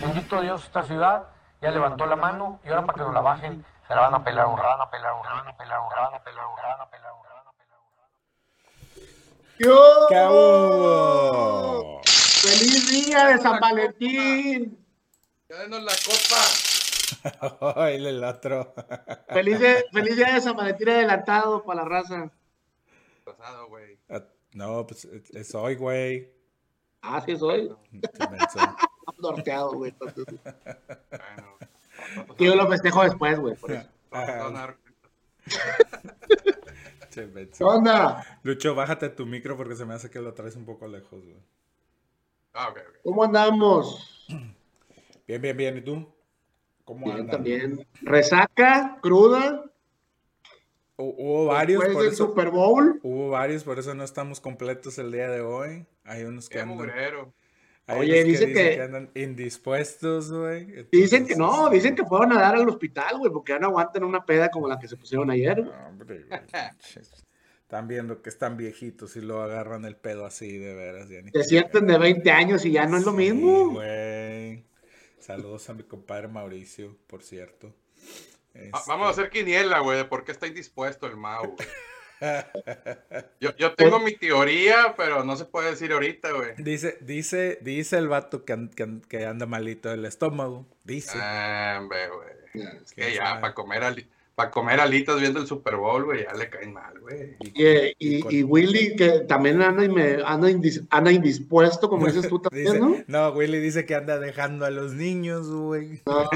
Bendito Dios, esta ciudad ya levantó la mano y ahora para que nos la bajen, se la van a pelar un rana, pelar un rana, pelar un rana, pelar un rana, pelar un rana, pelar un rana. ¡Feliz día de San Valentín! Ya denos la copa. Ay, el otro. Feliz, de- feliz día de San Valentín adelantado para la raza. Pasado, güey. Ah, No, pues es- es hoy, güey. Ah, sí menso. Norteado, güey. Bueno. Yo lo festejo después, güey. por. Lucho, bájate tu micro porque se me hace que lo traes un poco lejos, güey. Ah, ok, ok. ¿Cómo andamos? Bien, bien, bien. ¿Y tú? ¿Cómo Bien, también. Resaca, cruda. Hu- Hubo varios, Después por del eso, Super Bowl. hubo varios, por eso no estamos completos el día de hoy. Hay unos que Qué andan, mugrero. hay Oye, unos dice dicen que- andan indispuestos, güey. Dicen que no, dicen que fueron a dar al hospital, güey, porque ya no aguantan una peda como la que se pusieron ayer. No, hombre, güey. Están viendo que están viejitos y lo agarran el pedo así, de veras. Ya ni Se sienten de 20 años y ya no es lo mismo. güey. Saludos a mi compadre Mauricio, por cierto. Este, Vamos a hacer quiniela, güey, de por qué está indispuesto el Mau. güey. Yo, yo tengo mi teoría, pero no se puede decir ahorita, güey. Dice, dice, dice el vato que, an- que an- que anda malito del estómago. Dice. Ah, hombre, güey. Es que ¿Quién ya, para comer, ali- pa comer alitas viendo el Super Bowl, güey, ya le caen mal, güey. Y, eh, y- con- y Willy, que también anda, inme- anda, indis- anda indispuesto, como dices tú también, Dice- ¿no? no, Willy dice que anda dejando a los niños, güey. No,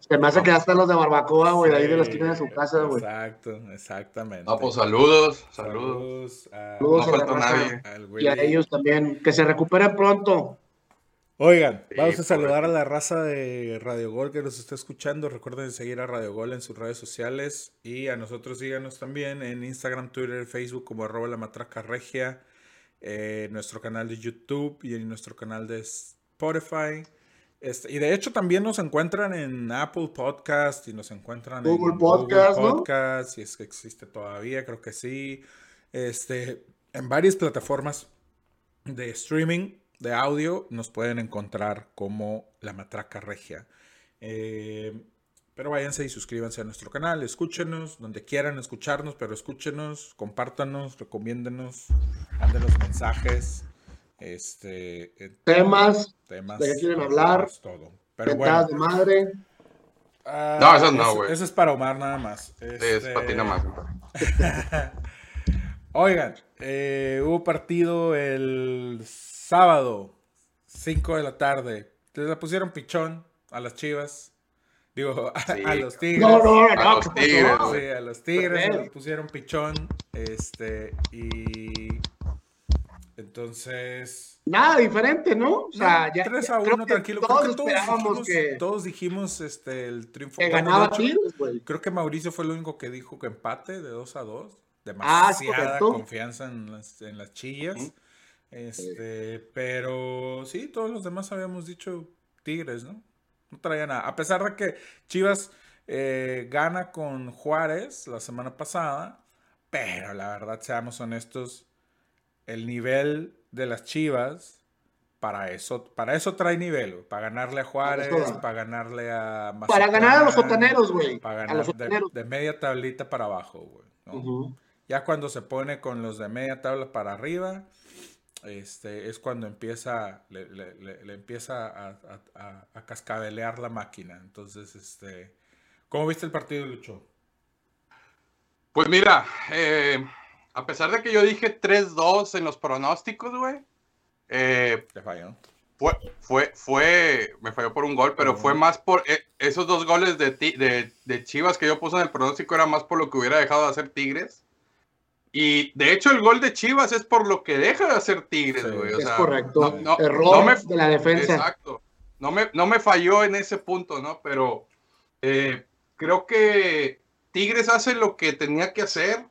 se me hace que hasta los de barbacoa, güey, de ahí de la Sí, esquina de su casa, güey. Exacto, exactamente. No, pues saludos, saludos. Saludos a, Saludos No a la faltó raza. nadie. al Y a ellos también, que se recuperen pronto. Oigan, Sí, vamos a saludar correcto. a la raza de Radio Gol que nos está escuchando. Recuerden seguir a Radio Gol en sus redes sociales y a nosotros síganos también en Instagram, Twitter, Facebook como arroba la matraca regia, eh, nuestro canal de YouTube y en nuestro canal de Spotify. Este, y de hecho también nos encuentran en Apple Podcast y nos encuentran Google en Podcast, ¿no? Podcast, si es que existe todavía, creo que sí. Este, en varias plataformas de streaming de audio nos pueden encontrar como La Matraca Regia. Eh, pero váyanse y suscríbanse a nuestro canal, escúchenos donde quieran escucharnos, pero escúchenos, compártanos, recomiéndenos, mándenos mensajes, este, eh, Temas, temas. ¿de qué quieren hablar? Todo. Pero bueno. de madre. ah, No, eso no, güey. Eso es para Omar nada más. Sí, es Este, patina más. compadre. Oigan, eh, hubo partido el sábado, 5 de la tarde. Les la pusieron pichón a las chivas. Digo, a, Sí. a los tigres. No, no, A no, los ¿qué pasó? Tigres, Sí, a los tigres les pusieron pichón. Este, y. Entonces. Nada diferente, ¿no? O sea, no, ya, 3 ya a creo 1, que tranquilo. Todos Creo que todos esperábamos dijimos, que, todos dijimos este, el triunfo. que ganaba Tigres, güey. Creo que Mauricio fue el único que dijo que empate de 2 a 2. Ah, Demasiada correcto. confianza en las, en las chillas. Este, pero sí, todos los demás habíamos dicho Tigres, ¿no? No traía nada. A pesar de que Chivas eh, gana con Juárez la semana pasada, pero la verdad, seamos honestos, el nivel de las Chivas para eso, para eso trae nivel, para ganarle a Juárez, para ganarle a Para ganar a los Mazatlán, sotaneros, güey. para A ganar los de, sotaneros. de media tablita para abajo, güey. Ya cuando se pone con los de media tabla para arriba, este, es cuando empieza, le, le- le- le empieza a, a- a- a cascabelear la máquina. Entonces, este, ¿cómo viste el partido, Lucho? Pues mira, eh, a pesar de que yo dije 3-2 en los pronósticos, güey, eh, Te falló. fue, fue, fue, me falló por un gol, pero fue más por eh, esos dos goles de, de, de Chivas que yo puse en el pronóstico, era más por lo que hubiera dejado de hacer Tigres. Y de hecho el gol de Chivas es por lo que deja de hacer Tigres, güey. Es sea, correcto. no- no- Error no me- de la defensa. Exacto. No me, no me falló en ese punto, ¿no? Pero eh, creo que Tigres hace lo que tenía que hacer.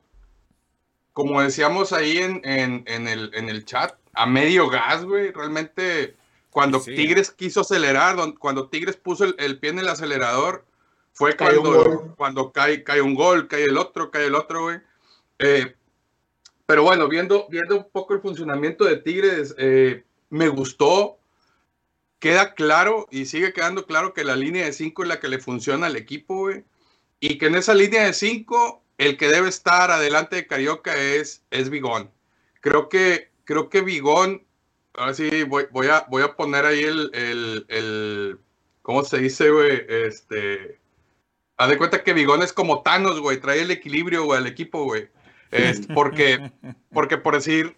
Como decíamos ahí en, en- en el, en el chat, a medio gas, güey. Realmente cuando Sí. Tigres quiso acelerar, cuando Tigres puso el, el pie en el acelerador, fue Cae cuando, cuando cae, cae un gol, cae el otro, cae el otro, güey. Eh, pero bueno, viendo, viendo un poco el funcionamiento de Tigres, eh, me gustó. Queda claro y sigue quedando claro que la línea de 5 es la que le funciona al equipo, güey. Y que en esa línea de 5, el que debe estar adelante de Carioca es, es Vigón. Creo que, creo que Vigón, ahora sí voy, voy, a, voy a poner ahí el, el, el ¿cómo se dice, güey? Este, haz de cuenta que Vigón es como Thanos, güey, trae el equilibrio, güey, al equipo, güey. Es porque, porque por decir,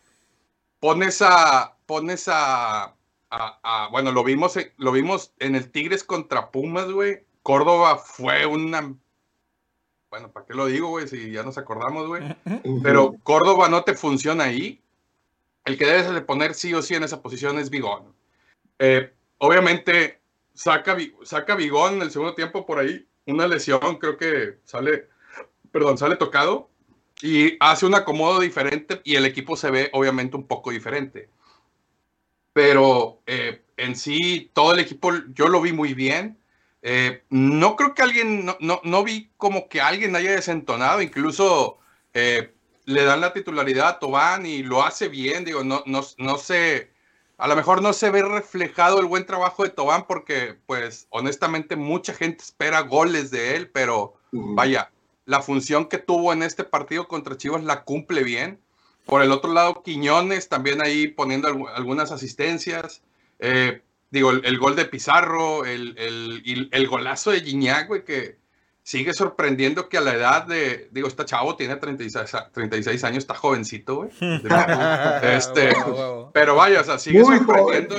pones a, pones a, a- a- bueno, lo vimos, lo vimos en el Tigres contra Pumas, güey. Córdoba fue una, bueno, ¿para qué lo digo, güey? Si ya nos acordamos, güey. Pero Córdoba no te funciona ahí. El que debes de poner sí o sí en esa posición es Vigón. Eh, obviamente, saca, saca Vigón en el segundo tiempo por ahí. Una lesión, creo que sale, perdón, sale tocado. Y hace un acomodo diferente y el equipo se ve obviamente un poco diferente. Pero eh, en sí, todo el equipo yo lo vi muy bien. Eh, no creo que alguien, no, no, no vi como que alguien haya desentonado, incluso eh, le dan la titularidad a Tobán y lo hace bien, digo, no, no, no sé, a lo mejor no se ve reflejado el buen trabajo de Tobán porque, pues, honestamente mucha gente espera goles de él, pero vaya, la función que tuvo en este partido contra Chivas la cumple bien. Por el otro lado, Quiñones también ahí poniendo algu- algunas asistencias. Eh, digo, el, el gol de Pizarro, el, el, y el golazo de Gignac, güey, que sigue sorprendiendo que a la edad de, digo, esta chavo tiene 36, a- 36 años, está jovencito, güey. Este. Pero vaya, o sea, sigue Muy sorprendiendo.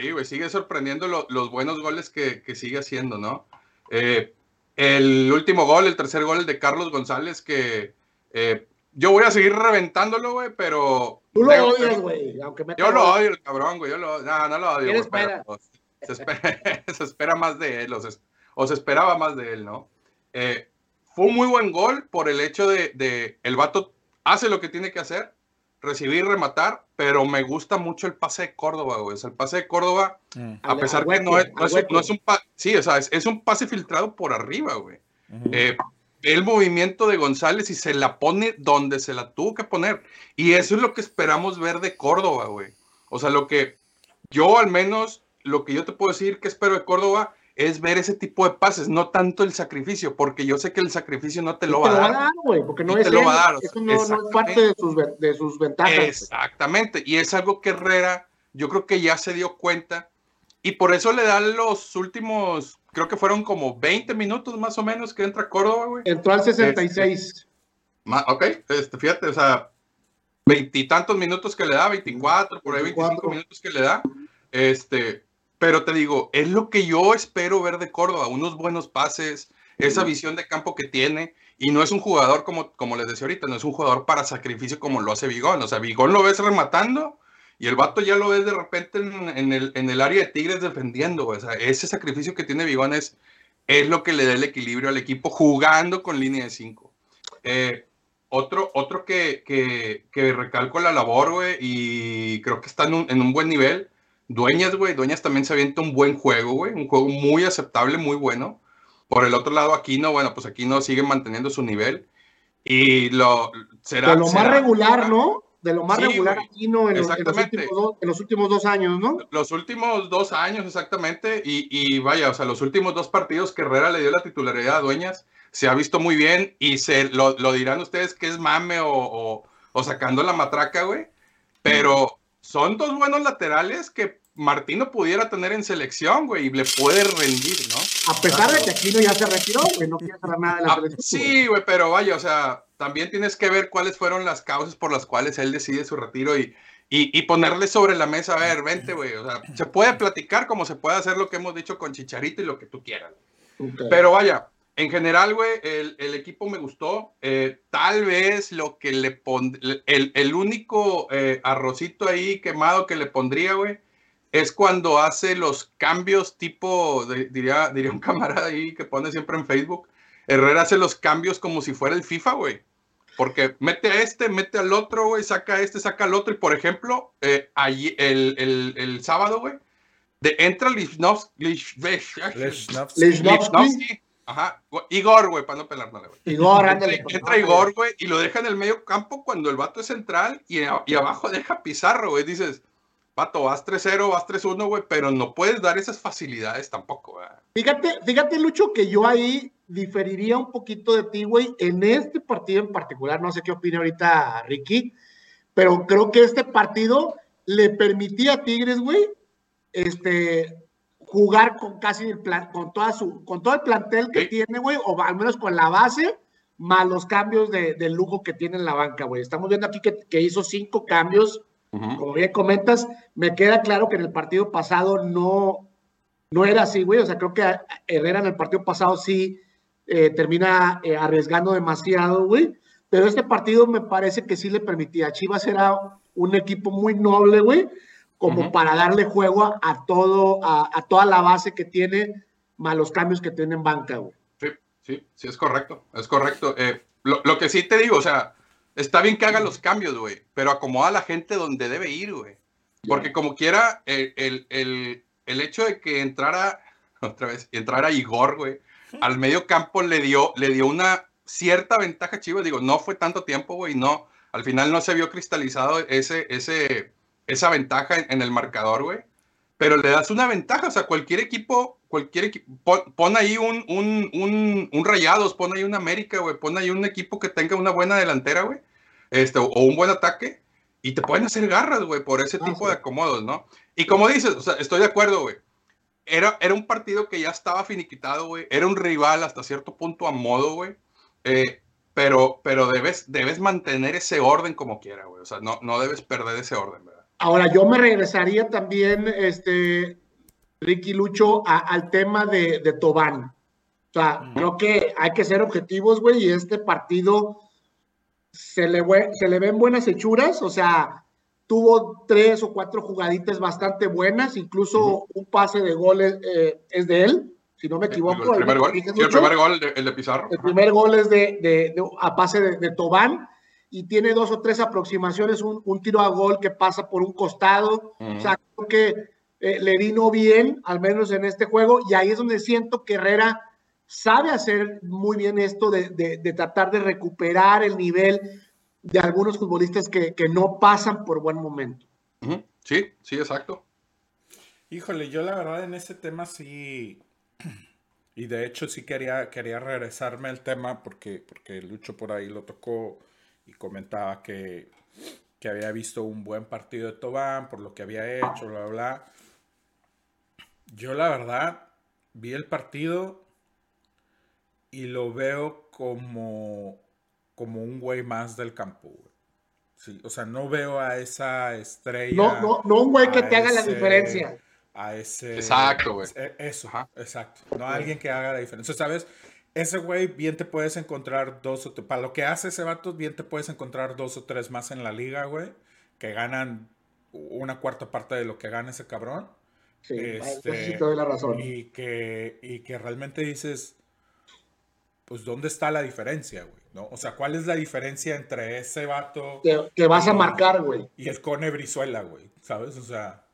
Sí, güey, sigue sorprendiendo lo- los buenos goles que, que sigue haciendo, ¿no? Eh, el último gol, el tercer gol, el de Carlos González, que eh, yo voy a seguir reventándolo, güey, pero. Tú lo Digo, odias, güey. Aunque me Yo lo odio, el cabrón, güey. Yo lo, no, no lo odio, ¿Quién güey, pero, pues, se, espera, se espera más de él, o se, o se esperaba más de él, ¿no? Eh, fue un muy buen gol por el hecho de, de el vato hace lo que tiene que hacer, recibir, rematar, pero me gusta mucho el pase de Córdoba, güey. O sea, el pase de Córdoba, Mm, a pesar que no hueco, es, no es, un- no es un pa- sí, o sea, es, es un pase filtrado por arriba, güey. Eh, el movimiento de González y se la pone donde se la tuvo que poner. Y eso es lo que esperamos ver de Córdoba, güey. O sea, lo que yo al menos, lo que yo te puedo decir que espero de Córdoba es ver ese tipo de pases, no tanto el sacrificio, porque yo sé que el sacrificio no te lo va a dar. porque no es te lo va a dar, o sea, Eso no, no es exactamente. parte de sus, ve- de sus ventajas. Exactamente. Y es algo que Herrera, yo creo que ya se dio cuenta. Y por eso le dan los últimos, creo que fueron como 20 minutos más o menos que entra Córdoba, güey. Entró al 66. Ma- Ok, este, fíjate, o sea, veintitantos minutos que le da, 24, por ahí 25 24. minutos que le da. Este, pero te digo, es lo que yo espero ver de Córdoba, unos buenos pases, esa visión de campo que tiene, y no es un jugador como, como les decía ahorita, no es un jugador para sacrificio como lo hace Vigón. O sea, Vigón lo ves rematando y el vato ya lo ves de repente en, en el, en el área de Tigres defendiendo. O sea, ese sacrificio que tiene Vigón es, es lo que le da el equilibrio al equipo jugando con línea de 5. Eh, otro, otro que, que, que recalco la labor, güey, y creo que está en un, en un buen nivel. Dueñas, güey. Dueñas también se avienta un buen juego, güey. Un juego muy aceptable, muy bueno. Por el otro lado, Aquino, bueno, pues Aquino sigue manteniendo su nivel. Y lo será. De lo más será- regular, ¿no? De lo más Sí, regular güey. aquí, ¿no? En los, en, en los últimos dos años, ¿no? Los últimos dos años, exactamente. Y, y vaya, o sea, los últimos dos partidos que Herrera le dio la titularidad a Dueñas, se ha visto muy bien. Y se lo, lo dirán ustedes que es mame o, o- o sacando la matraca, güey. Pero son dos buenos laterales que Martino pudiera tener en selección, güey, y le puede rendir, ¿no? A pesar de que Aquino ya se retiró, güey, no quiere saber nada de la Ah, selección. sí, güey, pero vaya, o sea, también tienes que ver cuáles fueron las causas por las cuales él decide su retiro y, y, y ponerle sobre la mesa, a ver, vente, güey, o sea, se puede platicar como se puede hacer lo que hemos dicho con Chicharito y lo que tú quieras. Pero vaya, en general, güey, el, el equipo me gustó. Eh, tal vez lo que le pondría, el, el único eh, arrocito ahí quemado que le pondría, güey, es cuando hace los cambios tipo, de- diría, diría un camarada ahí que pone siempre en Facebook, Herrera hace los cambios como si fuera el FIFA, güey. Porque mete a este, mete al otro, güey, saca a este, saca al otro. Y por ejemplo, eh, allí, el, el, el sábado, güey, de entra Lichnowsky, Lichnowsky. Ajá, Igor, güey, para no pelarnos, güey. Igor, ándale. entra Igor, güey, y lo deja en el medio campo cuando el vato es central y, a- y abajo deja Pizarro, güey. Dices, vato, vas 3-0, vas 3-1, güey, pero no puedes dar esas facilidades tampoco, güey. Fíjate, fíjate, Lucho, que yo ahí diferiría un poquito de ti, güey, en este partido en particular. No sé qué opina ahorita Ricky, pero creo que este partido le permitía a Tigres, güey, este, jugar con casi el plan, con toda su, con todo el plantel que Sí. tiene, güey, o al menos con la base, más los cambios de, de lujo que tiene en la banca, güey. Estamos viendo aquí que, que hizo cinco cambios, como bien comentas, me queda claro que en el partido pasado no, no era así, güey. O sea, creo que Herrera en el partido pasado sí eh, termina eh, arriesgando demasiado, güey. Pero este partido me parece que sí le permitía. Chivas era un equipo muy noble, güey, como para darle juego a, a todo, a, a toda la base que tiene, más los cambios que tiene en banca, güey. Sí, sí, sí, es correcto, es correcto. Eh, lo, lo que sí te digo, o sea, está bien que haga los cambios, güey, pero acomoda a la gente donde debe ir, güey. Porque como quiera, el, el, el, el hecho de que entrara, otra vez, entrara Igor, güey, al medio campo le dio, le dio una cierta ventaja a Chivas. Digo, no fue tanto tiempo, güey, no. Al final no se vio cristalizado ese, ese, esa ventaja en, en el marcador, güey. Pero le das una ventaja, o sea, cualquier equipo, cualquier equipo, pon, pon ahí un, un, un, un Rayados, pon ahí un América, güey, pon ahí un equipo que tenga una buena delantera, güey, este, o, o un buen ataque, y te pueden hacer garras, güey, por ese Ah, tipo sí. de acomodos, ¿no? Y como dices, o sea, estoy de acuerdo, güey. Era, era un partido que ya estaba finiquitado, güey. Era un rival hasta cierto punto a modo, güey. Eh, pero, pero debes, debes mantener ese orden como quiera, güey. O sea, no, no debes perder ese orden, ¿verdad? Ahora, yo me regresaría también, este, Ricky Lucho, a- al tema de, de Tobán. O sea, Ujú. creo que hay que ser objetivos, güey, y este partido se le, se le ven buenas hechuras, o sea, tuvo tres o cuatro jugaditas bastante buenas, incluso un pase de gol es, eh, es de él, si no me equivoco. el primer me gol, sí, el primer gol, el de, el de Pizarro. El primer gol es de, de- de- a pase de, de Tobán y tiene dos o tres aproximaciones, un, un tiro a gol que pasa por un costado. O sea, creo que eh, le vino bien, al menos en este juego, y ahí es donde siento que Herrera sabe hacer muy bien esto de, de- de tratar de recuperar el nivel de algunos futbolistas que, que no pasan por buen momento. Sí, sí, exacto. Híjole, yo la verdad en ese tema sí. Y de hecho sí quería, quería regresarme al tema porque, porque Lucho por ahí lo tocó y comentaba que, que había visto un buen partido de Tobán por lo que había hecho, bla, bla, bla. Yo la verdad vi el partido y lo veo como, como un güey más del campo, güey. Sí, o sea, no veo a esa estrella No, no, no un güey que te haga la ese- diferencia. a ese. Exacto, güey. e- Eso, Ajá. exacto. No a alguien que haga la diferencia. ¿Sabes? Ese güey, bien te puedes encontrar dos o. Para lo que hace ese vato, bien te puedes encontrar dos o tres más en la liga, güey. Que ganan una cuarta parte de lo que gana ese cabrón. Sí, Este, eso sí te doy la razón. Y que, y que realmente dices. Pues, ¿dónde está la diferencia, güey? ¿No? O sea, ¿cuál es la diferencia entre ese vato Que, que vas a marcar, güey. y el Cone Brizuela, güey? ¿Sabes? O sea.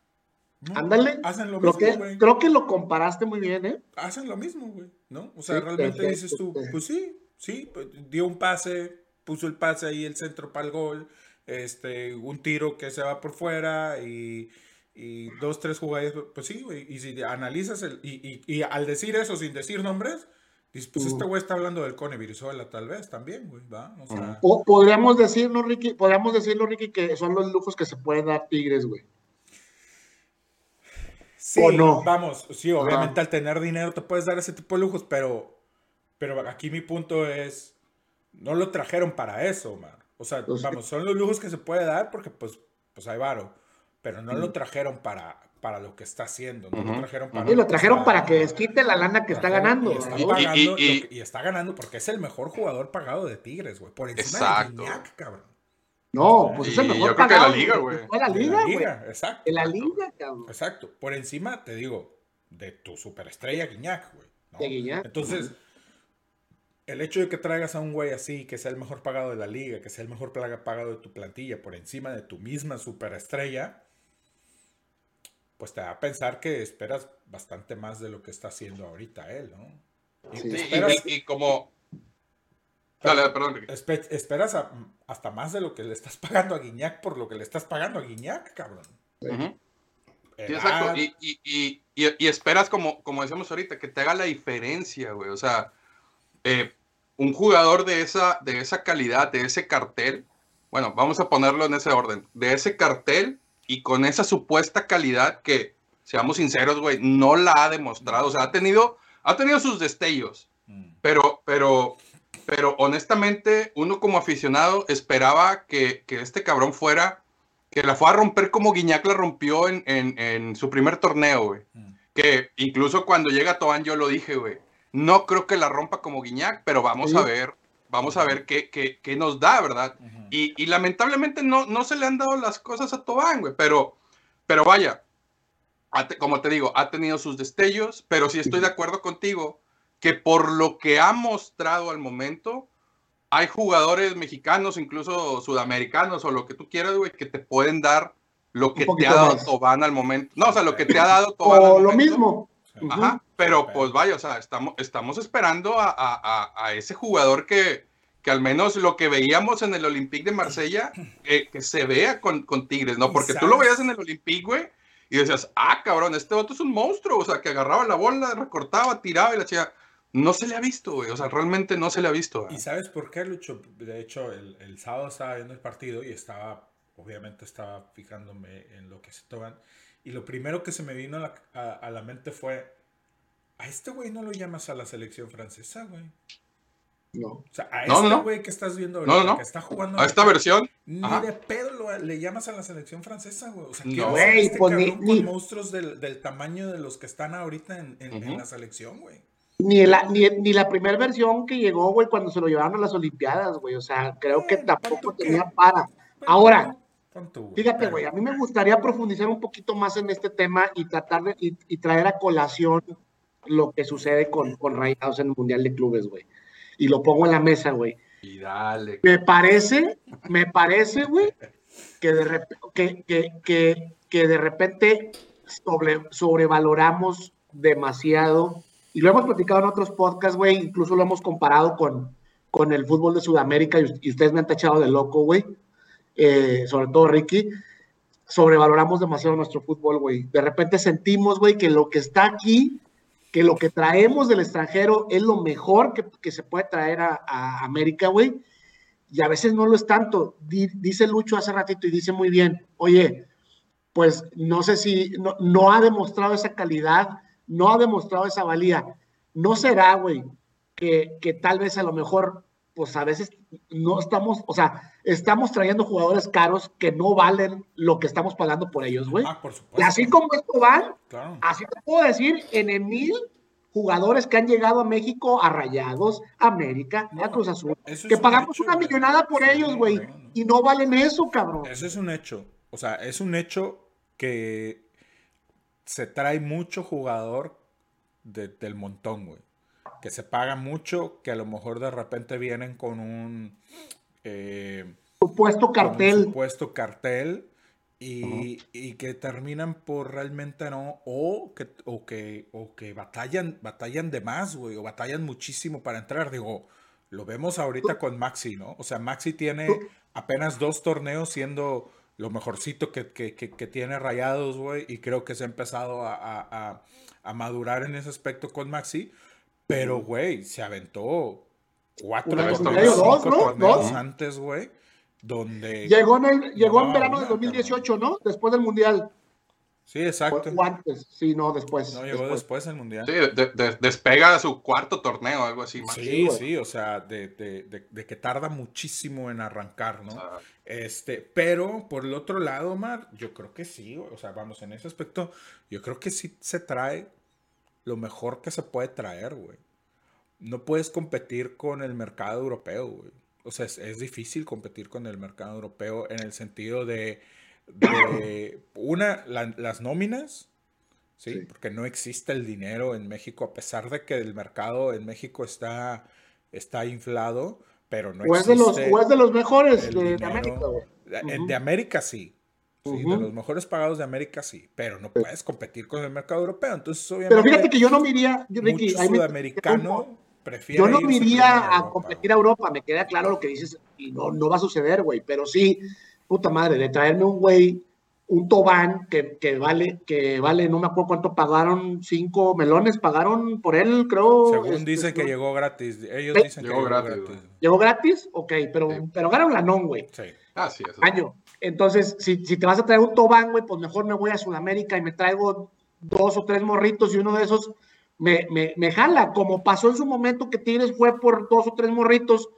No, Ándale. Hacen lo Creo mismo, que, güey. creo que lo comparaste muy bien, ¿eh? hacen lo mismo, güey, ¿no? O sea, Sí, realmente perfecto, dices tú, pues sí, sí, pues, dio un pase, puso el pase ahí, el centro para el gol, este, un tiro que se va por fuera y, y dos, tres jugadas, pues sí, güey, y si analizas el, y, y, y al decir eso sin decir nombres, dices, pues este Ujú. güey está hablando del Cone Virizuela tal vez también, güey, ¿va? O sea, Po- podríamos decirlo, Ricky, podríamos decirlo, Ricky, que son los lujos que se pueden dar Tigres, güey. Sí, ¿O no? vamos, sí, obviamente Ajá. al tener dinero te puedes dar ese tipo de lujos, pero, pero aquí mi punto es, no lo trajeron para eso, man. O sea, Pues sí. vamos, son los lujos que se puede dar porque pues, pues hay varo, pero no lo trajeron para, para lo que está haciendo, no lo trajeron para... Y lo que trajeron está- para que desquite la lana que está ganando. Y está, ¿no? Y- pagando, y- lo y- que- y está ganando porque es el mejor jugador pagado de Tigres, güey, por encima Exacto. de Gignac, cabrón. No, pues es el mejor yo creo que de la pagado liga, de- güey. la liga, la güey. liga, exacto. De la liga, cabrón. Exacto. Por encima, te digo, de tu superestrella Guiñac, güey. ¿no? De Guiñac. Entonces, el hecho de que traigas a un güey así, que sea el mejor pagado de la liga, que sea el mejor plaga- pagado de tu plantilla, por encima de tu misma superestrella, pues te da a pensar que esperas bastante más de lo que está haciendo ahorita él, ¿no? Y, sí, y, como... Dale, perdón. esperas hasta más de lo que le estás pagando a Guiñac por lo que le estás pagando a Guiñac, cabrón. exacto. Y, esperas, como, como decíamos ahorita, que te haga la diferencia, güey. O sea, eh, un jugador de esa, de esa calidad, de ese cartel, bueno, vamos a ponerlo en ese orden, de ese cartel y con esa supuesta calidad que, seamos sinceros, güey, no la ha demostrado. O sea, ha tenido, ha tenido sus destellos, mm. pero, pero, pero honestamente, uno como aficionado esperaba que, que este cabrón fuera, que la fue a romper como Guiñac la rompió en, en, en su primer torneo, güey. Mm. Que incluso cuando llega Tobán yo lo dije, güey no creo que la rompa como Guiñac, pero vamos a ver, vamos a ver qué, qué, nos da, ¿verdad? y, lamentablemente no, no se le han dado las cosas a Tobán, güey, pero, pero vaya, como te digo, ha tenido sus destellos, pero sí estoy de acuerdo contigo que por lo que ha mostrado al momento, hay jugadores mexicanos, incluso sudamericanos o lo que tú quieras, güey, que te pueden dar lo que te ha dado Tobán al momento. No, o sea, lo que te ha dado Tobán. O lo mismo. Ajá, pero pues vaya, o sea, estamos, estamos esperando a, ese jugador que, que, al menos lo que veíamos en el Olympique de Marsella, eh, que se vea con, con, Tigres, ¿no? Porque tú lo veías en el Olympique, güey, y decías, ah, cabrón, este otro es un monstruo, o sea, que agarraba la bola, recortaba, tiraba y la chica. No se le ha visto, güey, o sea, realmente no se le ha visto. ¿Y sabes por qué, Lucho? De hecho, el, el sábado estaba viendo el partido y estaba, obviamente estaba fijándome en lo que se toman. Y lo primero que se me vino a la, a, la mente fue, a este güey no lo llamas a la selección francesa, güey. No. O sea, a este güey que estás viendo ahorita, que está jugando. A esta versión. Ni de pedo le llamas a la selección francesa, güey. O sea, no. güey, este pues ni, con monstruos del, del, tamaño de los que están ahorita en, en, la selección, güey. Ni la, ni, ni la primera versión que llegó, güey, cuando se lo llevaron a las Olimpiadas, güey. O sea, creo que tampoco tenía para. Ahora, Fíjate, güey, a mí me gustaría profundizar un poquito más en este tema y tratar de y, traer a colación lo que sucede con, con Rayados en el Mundial de Clubes, güey. Y lo pongo en la mesa, güey. Y dale. Me parece, me parece, güey, que de, que, que, que, que de repente sobre, sobrevaloramos demasiado. Y lo hemos platicado en otros podcasts, güey. Incluso lo hemos comparado con, con el fútbol de Sudamérica y, ustedes me han tachado de loco, güey eh, sobre todo Ricky, sobrevaloramos demasiado nuestro fútbol, güey. De repente sentimos, güey, que lo que está aquí, que lo que traemos del extranjero es lo mejor que, se puede traer a, América, güey. Y a veces no lo es tanto. dice Lucho hace ratito y dice muy bien, oye, pues no sé si no, no ha demostrado esa calidad, no ha demostrado esa valía. No será, güey, que, que tal vez a lo mejor pues a veces no estamos, o sea, estamos trayendo jugadores caros que no valen lo que estamos pagando por ellos, güey. Ah, por supuesto. Y así como esto van, así te puedo decir, en mil jugadores que han llegado a México a Rayados, América, a Cruz Azul, que pagamos una millonada por ellos, güey, y no valen eso, cabrón. Eso es un hecho. O sea, es un hecho que se trae mucho jugador del montón, güey que se paga mucho, que a lo mejor de repente vienen con un eh, supuesto cartel. supuesto cartel y, que terminan por realmente no, o que, o que, o que batallan, batallan de más, güey, o batallan muchísimo para entrar. Digo, lo vemos ahorita con Maxi, ¿no? O sea, Maxi tiene apenas dos torneos siendo lo mejorcito que, tiene Rayados, güey, y creo que se ha empezado a, a madurar en ese aspecto con Maxi. Pero, güey, se aventó cuatro torneos, antes, güey. Donde. Llegó en, llegó en verano de 2018, ¿no? Después del Mundial. Sí, exacto. O antes, sí, no, después. No, llegó después, del Mundial. Sí, despega su cuarto torneo, algo así. Más. Sí, sí, o sea, de, de, que tarda muchísimo en arrancar, ¿no? Este, pero por el otro lado, Omar, yo creo que sí, o sea, vamos, en ese aspecto, yo creo que sí se trae lo mejor que se puede traer, güey. No puedes competir con el mercado europeo, güey. O sea, es, difícil competir con el mercado europeo en el sentido de, una, las nóminas, ¿sí? Porque no existe el dinero en México, a pesar de que el mercado en México está, está inflado, pero no existe. de los, o es de los mejores de, América, güey. De América sí, Sí, de los mejores pagados de América, sí, pero no puedes competir con el mercado europeo. Entonces, obviamente. Pero fíjate que yo no me iría, Ricky, sudamericano prefiere. Yo no me iría a competir a Europa, me queda claro lo que dices, y no, no va a suceder, güey. Pero sí, puta madre, de traerme un güey, un Tobán que, que, vale, que vale, no me acuerdo cuánto pagaron, cinco melones pagaron por él, creo. Según este, dicen que llegó gratis. Ellos dicen que llegó gratis. ¿Llegó gratis? Ok, pero, pero ganaron la non, güey. Sí. Ah, sí, eso. Año. Entonces, si, si te vas a traer un Tobán, güey, pues mejor me voy a Sudamérica y me traigo dos o tres morritos y uno de esos me, me, me jala, como pasó en su momento que Tigres fue por dos o tres morritos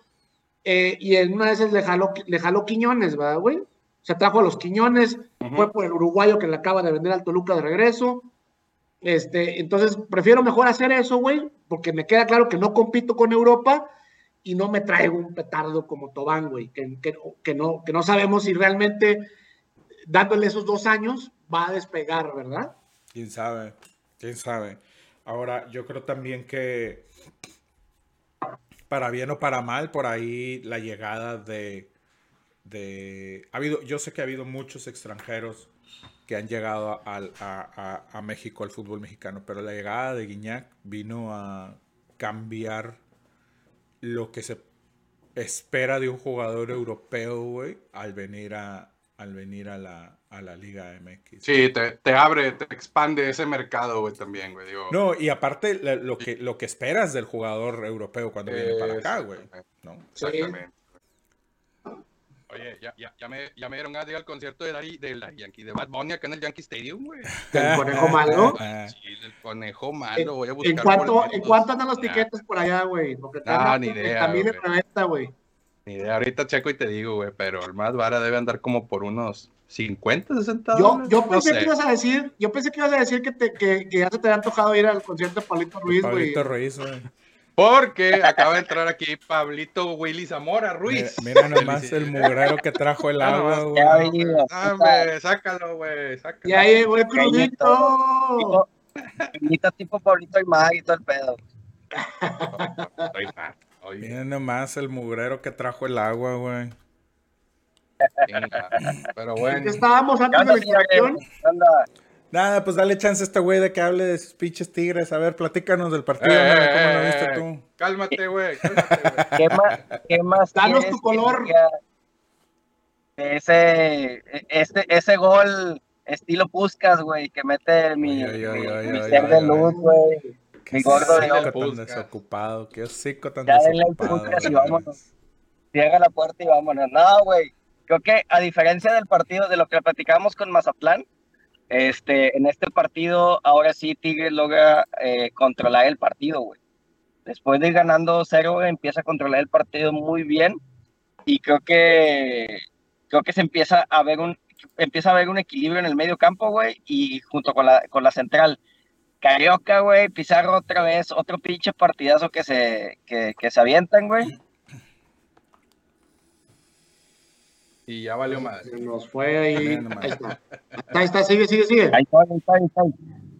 eh, y en una de esas le jaló, le jaló Quiñones, ¿verdad, güey? Se trajo a los Quiñones, fue por el uruguayo que le acaba de vender al Toluca de regreso. Este, entonces, prefiero mejor hacer eso, güey, porque me queda claro que no compito con Europa y no me traigo un petardo como Tobán, güey, que, que, no, que no sabemos si realmente dándole esos dos años va a despegar, ¿verdad? Quién sabe, quién sabe. Ahora, yo creo también que para bien o para mal, por ahí la llegada de, ha habido, yo sé que ha habido muchos extranjeros que han llegado a, México, al fútbol mexicano, pero la llegada de Guiñac vino a cambiar lo que se espera de un jugador europeo, güey, al venir a, al venir a la, a la Liga MX. Sí, te, te, abre, te expande ese mercado, güey, también, güey. No, y aparte lo que, lo que esperas del jugador europeo cuando viene para acá, güey. ¿no? Exactamente. Oye, ya, ya, ya, me, ya me dieron de ir al concierto de, Dari, de, la Yankee, de Bad Bunny acá en el Yankee Stadium, güey. El conejo malo. Sí, el conejo malo, voy a buscar. ¿En cuánto, ¿en cuánto andan los tiquetes por allá, güey? Porque no, ni idea. También le reventa, güey. Ni idea, ahorita checo y te digo, güey, pero el más vara debe andar como por unos 50, 60 Yo, yo pensé que ibas a decir, yo pensé que ibas a decir que, te, que, que ya se te había antojado ir al concierto de Pablito Ruiz, güey. Pablito Ruiz, güey. Porque acaba de entrar aquí Pablito Willy Zamora Ruiz. Mira, mira nomás el mugrero que trajo el agua, güey. Hombre, sácalo, güey, sácalo. Ya llegó el crudito. Tipo, tipo Pablito y y todo el pedo. Mira nomás el mugrero que trajo el agua, güey. Pero bueno. Estábamos antes de la. Nada, pues dale chance a este güey de que hable de sus pinches tigres. A ver, platícanos del partido, eh, ¿cómo lo viste tú? Cálmate, güey. ¿Qué más, qué más Danos tu color. Ese, este, ese gol estilo Puscas, güey, que mete mi, mi, ser de luz, güey. Mi gordo de tan desocupado, qué hocico tan ya desocupado. Ya y vámonos. Cierra la puerta y vámonos. No, güey. Creo que a diferencia del partido, de lo que platicábamos con Mazatlán, este, en este partido, ahora sí Tigres logra eh, controlar el partido, güey. Después de ir ganando cero, empieza a controlar el partido muy bien y creo que creo que se empieza a ver un empieza a ver un equilibrio en el medio campo, güey, y junto con la, con la central. Carioca, güey, Pizarro otra vez, otro pinche partidazo que se, que, que se avientan, güey. Y ya valió más. Nos fue ahí. Ahí está. ahí está, sigue, sigue, sigue. Ahí está, ahí está, ahí está.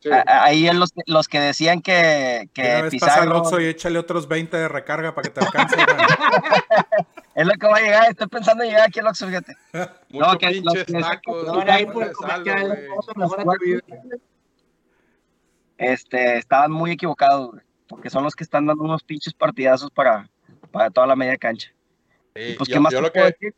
Sí. Ahí los, los que decían que, que Una vez Pizarro... pasa el Oxxo y échale otros 20 de recarga para que te alcance. es lo que va a llegar, estoy pensando en llegar aquí al Oxxo, fíjate. Mucho no, que pinches los, tacos. No, ahí por. Este, estaban muy equivocados, güey, porque son los que están dando unos pinches partidazos para, para toda la media cancha. Sí, pues, yo, ¿qué más yo lo que... Decir?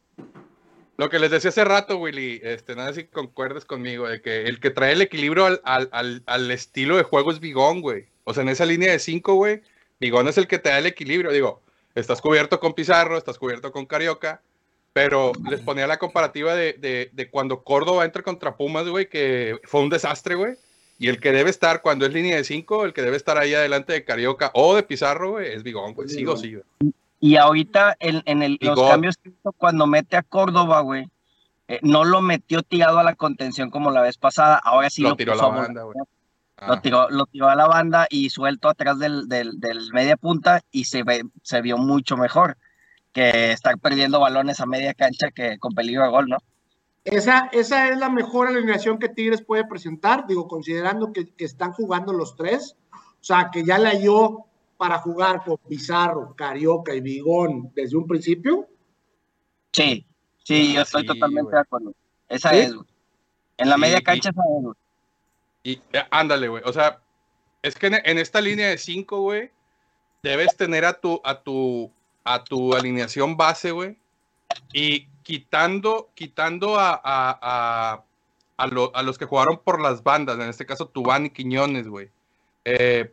Lo que les decía hace rato, Willy, este, nada si concuerdes conmigo, de que el que trae el equilibrio al, al, al, estilo de juego es Bigón, güey. O sea, en esa línea de cinco, güey, Bigón es el que te da el equilibrio. Digo, estás cubierto con Pizarro, estás cubierto con Carioca, pero les ponía la comparativa de, de, de cuando Córdoba entra contra Pumas, güey, que fue un desastre, güey. Y el que debe estar, cuando es línea de cinco, el que debe estar ahí adelante de Carioca o de Pizarro, güey, es Bigón, güey. Sigo, sigo. Y ahorita en, en el, los cambios que hizo cuando mete a Córdoba, güey, eh, no lo metió tirado a la contención como la vez pasada, ahora sí lo, lo tiró a la banda, güey. Ah. Lo, tiró, lo tiró a la banda y suelto atrás del, del, del media punta y se, ve, se vio mucho mejor que estar perdiendo balones a media cancha que con peligro de gol, ¿no? Esa, esa es la mejor alineación que Tigres puede presentar, digo, considerando que, que están jugando los tres, o sea, que ya la halló para jugar con Pizarro, Carioca y Bigón desde un principio? Sí, sí, yo estoy sí, totalmente güey. de acuerdo. Esa ¿Sí? es, güey. En la media y- cancha es a él, güey. Y eh, ándale, güey. O sea, es que en, en esta línea de 5, güey, debes tener a tu, a tu, a tu alineación base, güey. Y quitando, quitando a, a, a, a lo- a los que jugaron por las bandas, en este caso Tubán y Quiñones, güey. Eh,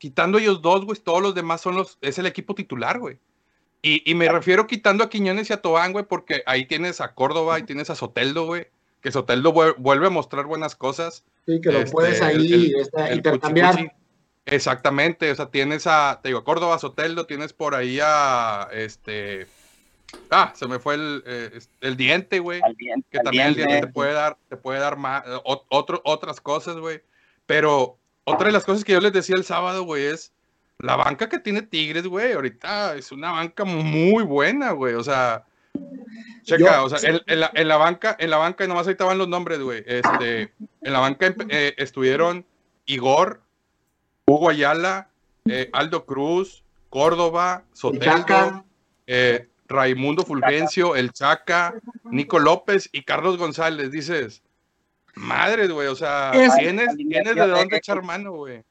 quitando ellos dos, güey, todos los demás son los, es el equipo titular, güey. Y, y me refiero quitando a Quiñones y a Tobán, güey, porque ahí tienes a Córdoba y tienes a Soteldo, güey. Que Soteldo vuel- vuelve a mostrar buenas cosas. Sí, que lo Este, puedes ahí el- el- el intercambiar. cuchicuchi. Exactamente, o sea, tienes a, te digo, a Córdoba, Soteldo, tienes por ahí a, este, ah, se me fue el, eh, el diente, güey, Al diente, que también el diente diente. te puede dar, te puede dar más, otro, otras cosas, güey, pero otra de las cosas que yo les decía el sábado, güey, es la banca que tiene Tigres, güey, ahorita es una banca muy buena, güey, o sea, checa, Yo- o sea, en, en la, en la banca, en la banca, y nomás ahorita van los nombres, güey, este, en la banca empe- eh, estuvieron Igor, Hugo Ayala, eh, Aldo Cruz, Córdoba, Soteldo, eh, Raimundo Fulgencio, El Chaca, Nico López y Carlos González. Dices, madre, güey, o sea, Es- tienes, tienes de dónde echar mano, güey.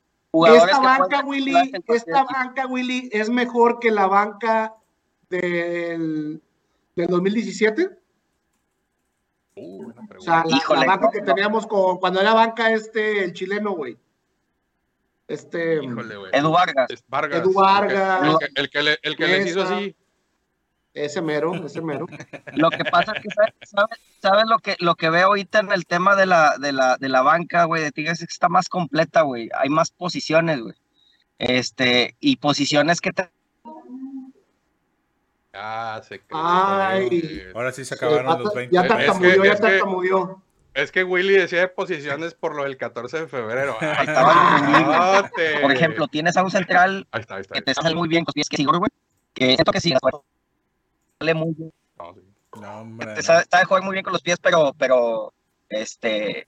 Esta banca, Willy, esta banca, Willy, es mejor que la banca del, del 2017. Uh, O pregunta. sea, la, Híjole, la banca no, que teníamos con, cuando era banca este, el chileno, güey. Este, Híjole, güey. Edu Vargas. Vargas. Edu Vargas. El que, el que- el que le- el que les hizo así. Ese mero, ese mero. Lo que pasa es que, ¿sabes, lo, que, lo que veo ahorita en el tema de la, de la, de la banca, güey, de Tigres es que está más completa, güey. Hay más posiciones, güey. Este, y posiciones que te Ah, se quedó. Ay. Ahora sí se Sí, acabaron los ta- 20. Ya Es que- tartamudeó, ya es que- tartamudeó. Es que Willy decía de posiciones por lo del 14 de febrero. Ay, Estaba-. Por ejemplo, tienes a un central Ahí está, ahí está. que te sale muy bien con los pies, que es Igor, güey. Que siento que sí, sale muy bien. No, sí. No, hombre. Te no. sabe, sabe jugar muy bien con los pies, pero, pero este,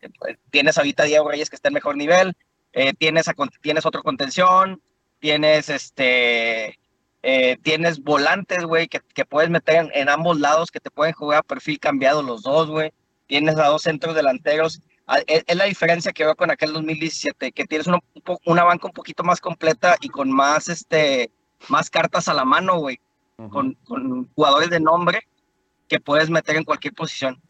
tienes ahorita a Diego Reyes que está en mejor nivel, eh, tienes, a, tienes otro contención, tienes este, eh, tienes volantes, güey, que, que puedes meter en, en ambos lados, que te pueden jugar a perfil cambiado los dos, güey. Tienes a dos centros delanteros. Ah, Es, es la diferencia que veo con aquel 2017, que tienes una, un po- una banca un poquito más completa y con más, este, más cartas a la mano, güey, con, con jugadores de nombre que puedes meter en cualquier posición.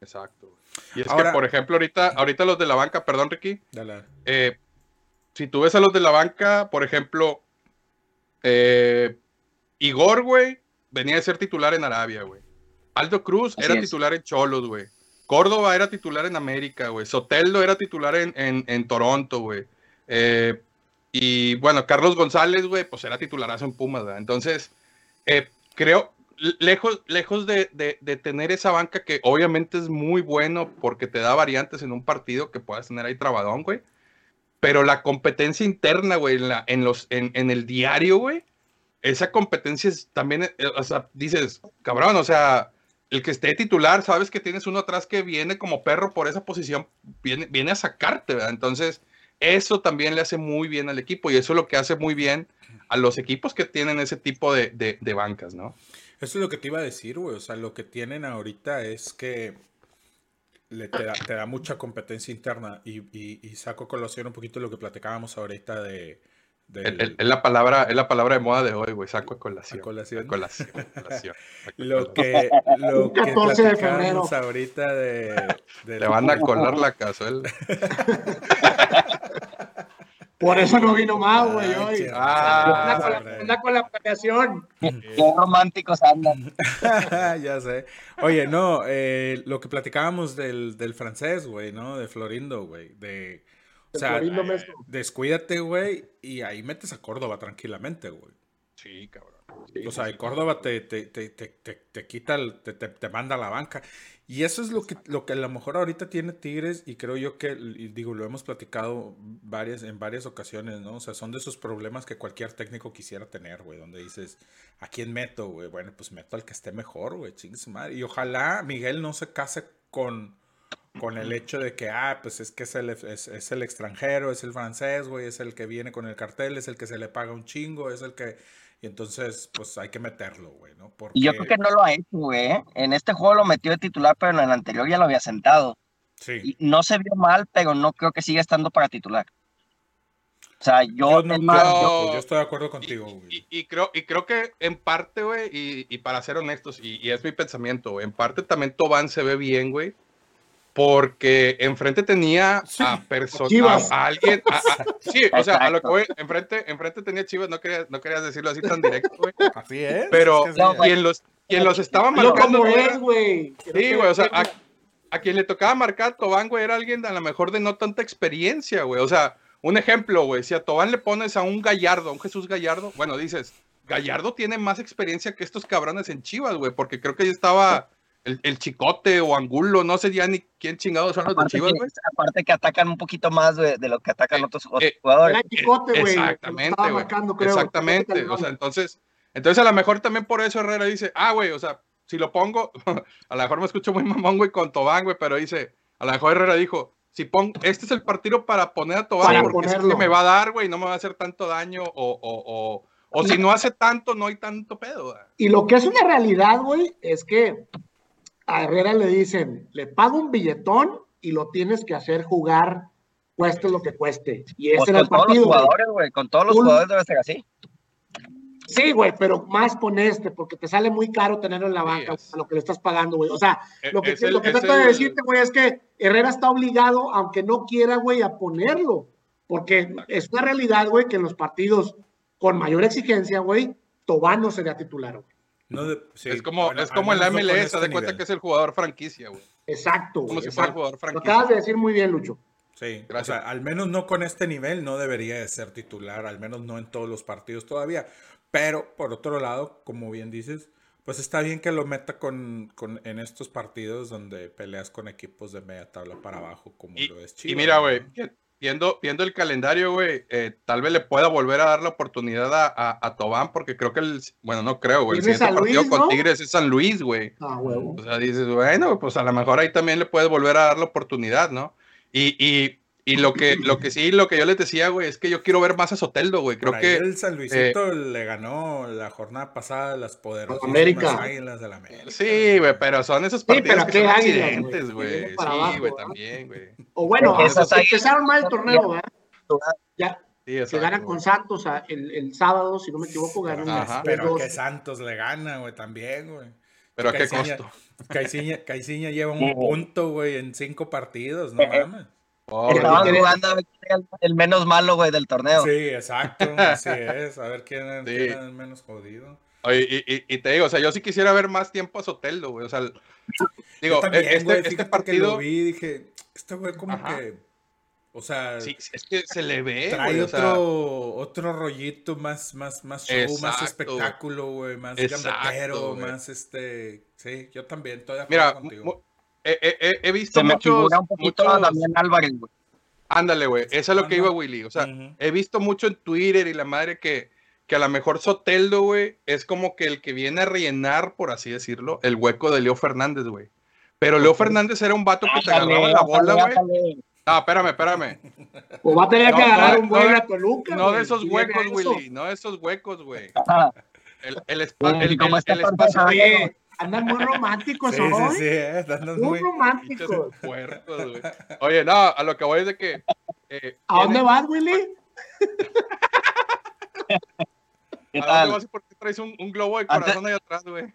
Exacto. güey. Y es Ahora- que, por ejemplo, ahorita, ahorita los de la banca, perdón, Ricky, Dale. eh, si tú ves a los de la banca, por ejemplo, eh, Igor, güey, venía de ser titular en Arabia, güey. Aldo Cruz Así era es. titular en Cholos, güey. Córdoba era titular en América, güey. Soteldo era titular en, en, en Toronto, güey. Eh, y bueno, Carlos González, güey, pues era titularazo en Pumas, ¿verdad? Entonces, eh, creo, lejos, lejos de, de- de tener esa banca que obviamente es muy bueno porque te da variantes en un partido que puedas tener ahí trabadón, güey. Pero la competencia interna, güey, en, la- en, los, en, en el diario, güey, esa competencia es también, eh, o sea, dices, cabrón, o sea, el que esté titular, sabes que tienes uno atrás que viene como perro por esa posición, viene, viene a sacarte, ¿verdad? Entonces, eso también le hace muy bien al equipo y eso es lo que hace muy bien a los equipos que tienen ese tipo de, de- de bancas, ¿no? Eso es lo que te iba a decir, güey. O sea, lo que tienen ahorita es que le, te, da, te da mucha competencia interna. Y, y, y saco a colación un poquito lo que platicábamos ahorita de. del- Es la palabra, es la palabra de moda de hoy, güey, saco a colación. A colación. A colación, a colación, lo colación. que, lo que 14 de platicábamos ahorita de. de Le van a colar la cazuela. Por eso no vino más, güey, hoy. qué Ah, Anda con la- hombre. anda con la planeación. Qué románticos andan. ya sé. Oye, no, eh, lo que platicábamos del, del francés, güey, ¿no? De Florindo, güey. De, o De sea, Florindo eh, descuídate, güey, y ahí metes a Córdoba tranquilamente, güey. Sí, cabrón. Sí, O sea, sí. Córdoba te, te, te, te, te, te quita, el- te, te, te manda a la banca. Y eso es lo que, lo que a lo mejor ahorita tiene Tigres y creo yo que, digo, lo hemos platicado varias, en varias ocasiones, ¿no? O sea, son de esos problemas que cualquier técnico quisiera tener, güey, donde dices, ¿a quién meto, güey? Bueno, pues meto al que esté mejor, güey, chingue su madre. Y ojalá Miguel no se case con, con el hecho de que, ah, pues es que es el, es, es el extranjero, es el francés, güey, es el que viene con el cartel, es el que se le paga un chingo, es el que... Y entonces, pues hay que meterlo, güey, ¿no? Porque... Y yo creo que no lo ha hecho, güey. ¿eh? En este juego lo metió de titular, pero en el anterior ya lo había sentado. Sí. Y no se vio mal, pero no creo que siga estando para titular. O sea, yo, Yo, no es más, yo- yo estoy de acuerdo contigo, Y, güey. y- y creo, y creo que en parte, güey, y, y para ser honestos, y, y es mi pensamiento, güey, en parte también Tobán se ve bien, güey, porque enfrente tenía a personas, Chivas. a, a alguien, a- a- sí, o sea, a lo que voy, enfrente, enfrente tenía Chivas, no querías, no querías decirlo así tan directo, güey, Así es. pero es que sí. quien los, quien los estaba marcando, como güey, es, güey. Sí, güey, o sea, a, a quien le tocaba marcar a Tobán, güey, era alguien a lo mejor de no tanta experiencia, güey. O sea, un ejemplo, güey, si a Tobán le pones a un Gallardo, a un Jesús Gallardo, bueno, dices, Gallardo tiene más experiencia que estos cabrones en Chivas, güey, porque creo que ahí estaba el, el Chicote o Angulo, no sé ya ni quién chingados son los de aparte, Chivas, güey. aparte que atacan un poquito más de, de lo que atacan otros, otros eh, jugadores. Era Chicote, güey. que lo Exactamente, güey. Exactamente. O sea, entonces, entonces a lo mejor también por eso Herrera dice, ah, güey, o sea, si lo pongo, a lo mejor me escucho muy mamón, güey, con Tobán, güey, pero dice, a lo mejor Herrera dijo, si pongo, este es el partido para poner a Tobán Para porque es el que me va a dar, güey, no me va a hacer tanto daño, o, o, o, o si no hace tanto, no hay tanto pedo, güey. Y lo que es una realidad, güey, es que a Herrera le dicen, le pago un billetón y lo tienes que hacer jugar, cueste lo que cueste. Y ese Pues era el con todos los partido. jugadores, güey. Con todos los Un- jugadores debe ser así. Sí, güey, pero más con este, porque te sale muy caro tenerlo en la banca es. a lo que le estás pagando, güey. O sea, E- lo que, es el- lo que es trato de decirte, güey, es que Herrera está obligado, aunque no quiera, güey, a ponerlo. Porque es una realidad, güey, que en los partidos con mayor exigencia, güey, Tobán no sería titular, güey. No de- sí, es como, bueno, es como en la MLS, este de cuenta nivel. que es el jugador franquicia, güey. Exacto, Como güey. si fuera el jugador Lo franquicia. acabas de decir muy bien, Lucho. Sí, Gracias. o sea, al menos no con este nivel no debería de ser titular, al menos no en todos los partidos todavía. Pero por otro lado, como bien dices, pues está bien que lo meta con, con- en estos partidos donde peleas con equipos de media tabla para abajo, como Y, lo es y Chivas. mira, ¿no? Viendo, viendo el calendario, güey, eh, tal vez le pueda volver a dar la oportunidad a, a, a Tobán, porque creo que el, bueno, no creo, güey, el siguiente partido con. Tigres es San Luis, güey. Ah, huevo. O sea, dices, bueno, pues a lo mejor ahí también le puedes volver a dar la oportunidad, ¿no? Y, y, y lo que, lo que sí, lo que yo les decía, güey, es que yo quiero ver más a Soteldo, güey. Creo Por ahí que el San Luisito le ganó la jornada pasada las poderosas América. Águilas de la América. sí, güey, pero son esos pero partidos que qué son Águilas, accidentes, güey. Sí, abajo, güey, ¿verdad? también, güey. O bueno, empezaron mal el torneo, ¿verdad? Ya, Sí, que güey. con Santos a- el, el sábado, si no me equivoco, ganan Ajá. Pero que Santos le gana, güey, también, güey. Pero a qué costo. Caiciña, Caiciña lleva un Sí. punto, güey, en cinco partidos, no mames. Pobre, Estaban güey. Estaban jugando a ver quién era el, el menos malo, güey, del torneo. Sí, exacto, así es. A ver quién, es- Sí. quién es el menos jodido. Oye, y, y- y te digo, o sea, yo sí quisiera ver más tiempo a Soteldo, güey. O sea, digo, también, este, güey, este partido. lo vi dije, este güey como Ajá. que, o sea, Sí, es que se le ve, trae güey, o otro, sea, otro rollito más, más, más show, más espectáculo, güey, más Exacto, gambetero, güey. más este, sí, yo también estoy de acuerdo mira, contigo. He, he- he- visto Se me muchos, figura un poquito a muchos- Damián Álvarez, güey. Ándale, güey, eso es lo que iba Willy. O sea, Ujú. he visto mucho en Twitter y la madre que, que a lo mejor Soteldo, güey, es como que el que viene a rellenar, por así decirlo, el hueco de Leo Fernández, güey. Pero Leo Fernández era un vato que te agarraba la bola, güey. No, espérame, espérame. O va a tener No, que agarrar no, un vuelo no, a Toluca. No de esos huecos. Willy. No de esos huecos, güey. El, el, el, el espacio. Andan muy románticos Sí, hoy. sí, sí, Muy muy... románticos. puercos, güey. Oye, no, a lo que voy es de que. eh, ¿A dónde vas, Willy? ¿Qué ¿A dónde vas y por qué traes un, un globo de Antes- corazón ahí atrás, güey?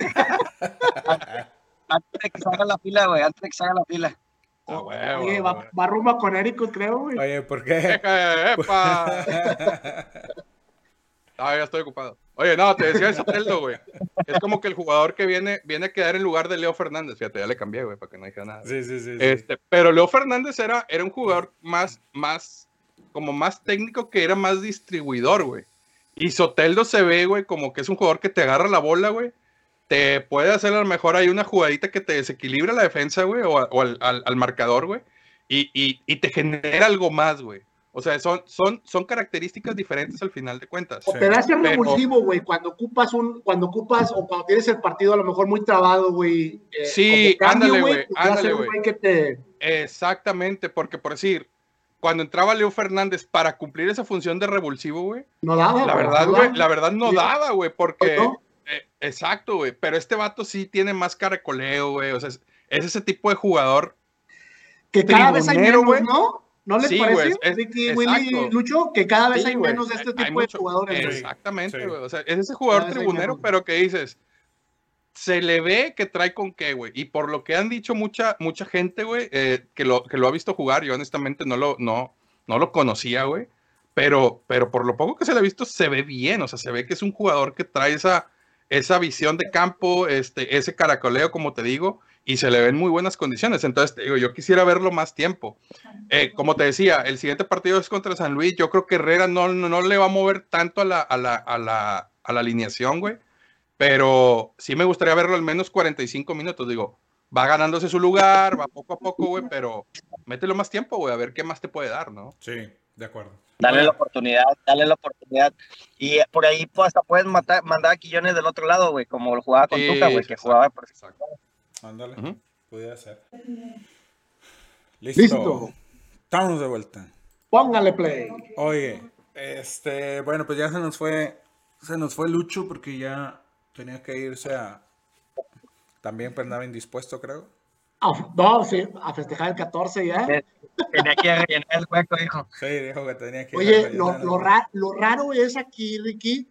Antes de que se haga la fila, güey. Antes de que se haga la fila. Huevo, Oye, a va, huevo. va rumbo a Conérico, creo, güey. Oye, ¿por qué? ¡Epa! Ah, ya estoy ocupado. Oye, no, te decía el Soteldo, güey. Es como que el jugador que viene, viene a quedar en lugar de Leo Fernández. Fíjate, ya le cambié, güey, para que no dijera nada. Sí, sí, sí. sí. Este, pero Leo Fernández era, era un jugador más, más, como más técnico que era más distribuidor, güey. Y Soteldo se ve, güey, como que es un jugador que te agarra la bola, güey. Te puede hacer a lo mejor ahí una jugadita que te desequilibra la defensa, güey, o al, al- al marcador, güey. Y, y- y te genera algo más, güey. O sea, son, son, son características diferentes al final de cuentas. O te Pero- revulsivo, güey, cuando ocupas un, cuando ocupas o cuando tienes el partido a lo mejor muy trabado, güey. eh, Sí, cambio, ándale, güey, pues, ándale, güey. te. Exactamente, porque por decir, cuando entraba Leo Fernández para cumplir esa función de revulsivo, güey, No daba. La verdad, güey, la verdad no daba, güey, porque... ¿No? eh, exacto, güey, pero este vato sí tiene más caracoleo, güey, o sea, es, es ese tipo de jugador que cada vez hay menos, güey. ¿no? ¿No les Sí, parece, es- Ricky, exacto. Willy, Lucho? Que cada vez Sí, hay güey, menos de este hay tipo de mucho- jugadores. güey. Exactamente, Sí. güey. O sea, es ese jugador tribunero, pero que dices, se le ve que trae con qué, güey. Y por lo que han dicho mucha, mucha gente, güey, eh, que, lo, que lo ha visto jugar, yo honestamente no lo, no, no lo conocía, güey. Pero, pero por lo poco que se le ha visto, se ve bien. O sea, se ve que es un jugador que trae esa, esa visión de campo, este, ese caracoleo, como te digo, y se le ven muy buenas condiciones. Entonces, te digo, yo quisiera verlo más tiempo. Eh, como te decía, el siguiente partido es contra San Luis. Yo creo que Herrera no, no, no le va a mover tanto a la, a la, a la, a la alineación, güey. Pero sí me gustaría verlo al menos 45 minutos. Digo, va ganándose su lugar, va poco a poco, güey, pero mételo más tiempo, güey, a ver qué más te puede dar, ¿no? Sí, de acuerdo. Dale la oportunidad, dale la oportunidad. Y eh, por ahí pues, hasta puedes matar, mandar a Quillones del otro lado, güey, como lo jugaba con Sí, Tuca, güey, que exacto, jugaba por exacto. Ándale, Ujú. pudiera ser. Listo. Listo. Estamos de vuelta. Póngale play. Oye, este, bueno, pues ya se nos fue, se nos fue Lucho porque ya tenía que irse a, también pues andaba indispuesto, creo. No, sí, a festejar el 14 ya. Sí. Tenía que rellenar el hueco, hijo. Sí, dijo que tenía que Oye, lo, lo, ra- lo raro es aquí, Ricky,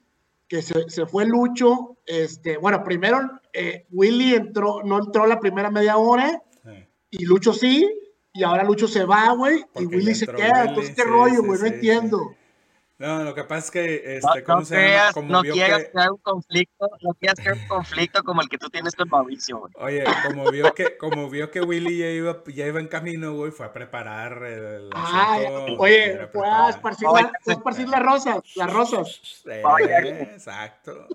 que se, se fue Lucho. Este, bueno, primero eh, Willy entró, no entró la primera media hora Sí. y Lucho sí, y ahora Lucho se va, güey, y Willy se queda. Willy, Entonces, ¿qué sí, rollo, sí, güey? no sí, entiendo. No, lo que pasa es que, No, este, ¿cómo no se llama? creas, Como no vio quieras que, crear un conflicto, no quieras crear un conflicto como el que tú tienes con Mauricio, güey. oye, como vio que, como vio que Willy ya iba, ya iba en camino, güey, fue a preparar el Ay, asunto, oye, fue a esparcir, Oye, la- fue a esparcir las rosas, las rosas. Sí, Oye. exacto.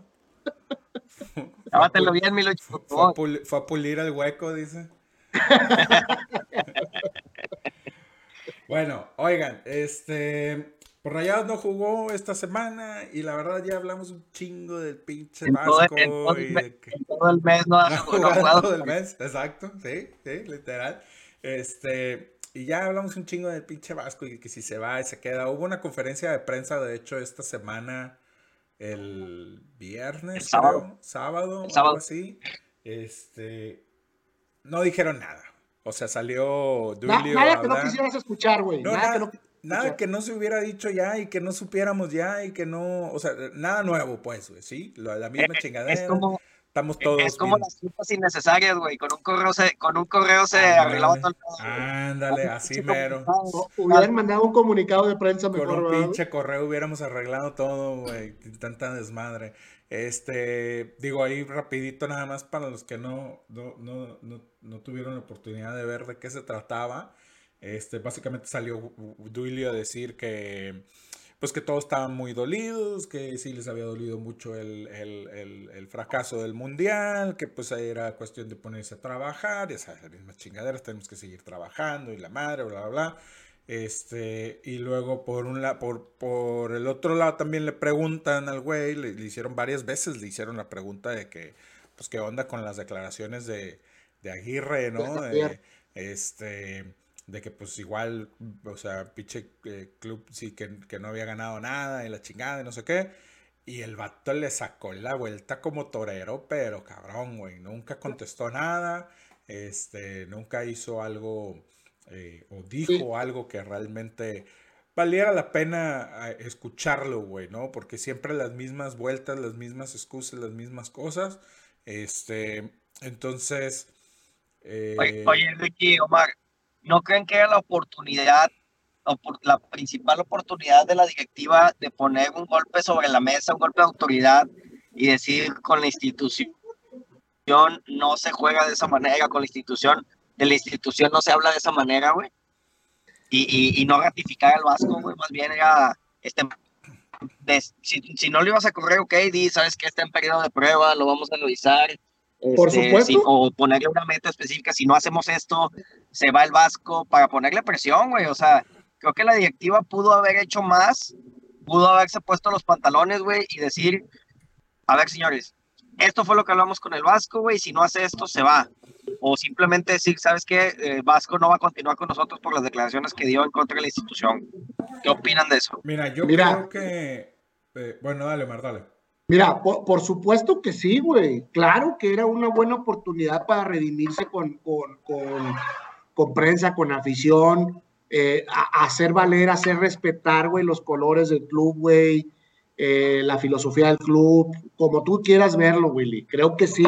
Llámatelo bien, mi Lucho, a, fue a pulir el hueco, dice. bueno, oigan, este. Por Rayados no jugó esta semana y la verdad ya hablamos un chingo del pinche En todo, Vasco en todo y el, me- de que en todo el mes no ha no no jugado jugado. todo el mes, exacto, sí, sí, literal. Este, y ya hablamos un chingo del pinche Vasco y que si se va y se queda. Hubo una conferencia de prensa, de hecho, esta semana, el viernes, El sábado. creo, sábado, El sábado. algo así. Este, no dijeron nada. O sea, salió Na- Duilio nada a que no quisieras escuchar, güey. No, nada, nada, que no nada que no se hubiera dicho ya y que no supiéramos ya y que no, o sea, nada nuevo, pues, güey, ¿sí? La misma Eh, chingadera. Es como, Estamos todos es como bien. las citas innecesarias, güey. Con un correo se, con un correo se Ándale. arreglaba todo el pedo, güey. Ándale, así mero. Hubieran mandado un comunicado de prensa Con mejor, un ¿verdad? pinche correo hubiéramos arreglado todo, güey. Tanta desmadre. Este, digo ahí rapidito nada más para los que no, no, no, no, no tuvieron la oportunidad de ver de qué se trataba. Este, básicamente salió Duilio a decir que, pues que todos estaban muy dolidos, que sí les había dolido mucho el, el, el, el fracaso del mundial, que pues ahí era cuestión de ponerse a trabajar, ya sabes, las mismas chingaderas, tenemos que seguir trabajando y la madre, bla, bla, bla. Este, y luego por un lado, por, por el otro lado también le preguntan al güey, le, le hicieron varias veces, le hicieron la pregunta de que, pues qué onda con las declaraciones de, de Aguirre, ¿no? De Javier. este, de que pues igual, o sea, pinche eh, club sí que, que no había ganado nada y la chingada y no sé qué. Y el vato le sacó la vuelta como torero, pero cabrón, güey, nunca contestó nada, este, nunca hizo algo eh, o dijo Sí. algo que realmente valiera la pena escucharlo, güey, ¿no? Porque siempre las mismas vueltas, las mismas excusas, las mismas cosas. Este, entonces, eh, Oye, oye, Ricky, Omar, ¿no creen que era la oportunidad, opor- la principal oportunidad de la directiva de poner un golpe sobre la mesa, un golpe de autoridad y decir con la institución no se juega de esa manera, con la institución, de la institución no se habla de esa manera, güey? Y, y, y no ratificar al Vasco, güey, más bien era, este, si, si no lo ibas a correr, ok, di, sabes que está en periodo de prueba, lo vamos a revisar. Por Este, supuesto. si- o ponerle una meta específica, si no hacemos esto, se va el Vasco para ponerle presión, güey. O sea, creo que la directiva pudo haber hecho más, pudo haberse puesto los pantalones, güey, y decir, a ver, señores, esto fue lo que hablamos con el Vasco, güey, si no hace esto, se va. O simplemente decir, ¿sabes qué? El Vasco no va a continuar con nosotros por las declaraciones que dio en contra de la institución. ¿Qué opinan de eso? mira, yo Mira. creo que, eh, bueno, dale, Mar, dale. Mira, por, por supuesto que sí, güey. Claro que era una buena oportunidad para redimirse con, con, con, con prensa, con afición, eh, hacer valer, hacer respetar, güey, los colores del club, güey, eh, la filosofía del club, como tú quieras verlo, Willy. Creo que sí.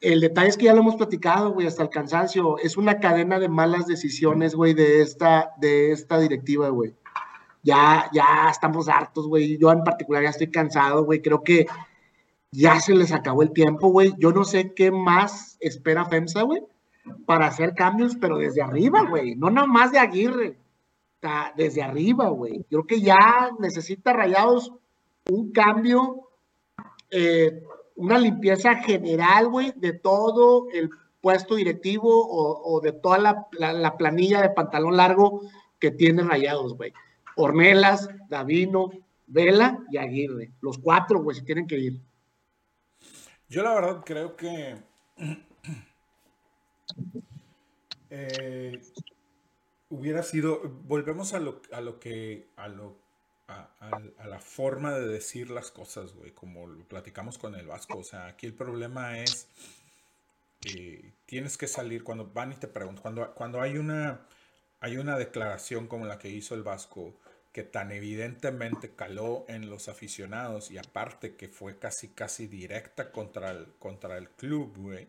El detalle es que ya lo hemos platicado, güey, hasta el cansancio. Es una cadena de malas decisiones, güey, de esta, de esta directiva, güey. Ya, ya estamos hartos, güey. Yo en particular ya estoy cansado, güey. Creo que ya se les acabó el tiempo, güey. Yo no sé qué más espera FEMSA, güey, para hacer cambios, pero desde arriba, güey. No nada más de Aguirre. Desde arriba, güey. Creo que ya necesita Rayados un cambio, eh, una limpieza general, güey, de todo el puesto directivo o, de toda la, planilla de pantalón largo que tiene Rayados, güey. Ornelas, Davino, Vela y Aguirre. Los cuatro, güey, se tienen que ir. Yo la verdad creo que eh, hubiera sido, volvemos a lo, a lo que, a lo a, la forma de decir las cosas, güey, como lo platicamos con el Vasco. O sea, aquí el problema es que tienes que salir cuando van y te preguntan, cuando, cuando hay, una, hay una declaración como la que hizo el Vasco, que tan evidentemente caló en los aficionados y aparte que fue casi casi directa contra el, contra el club, güey.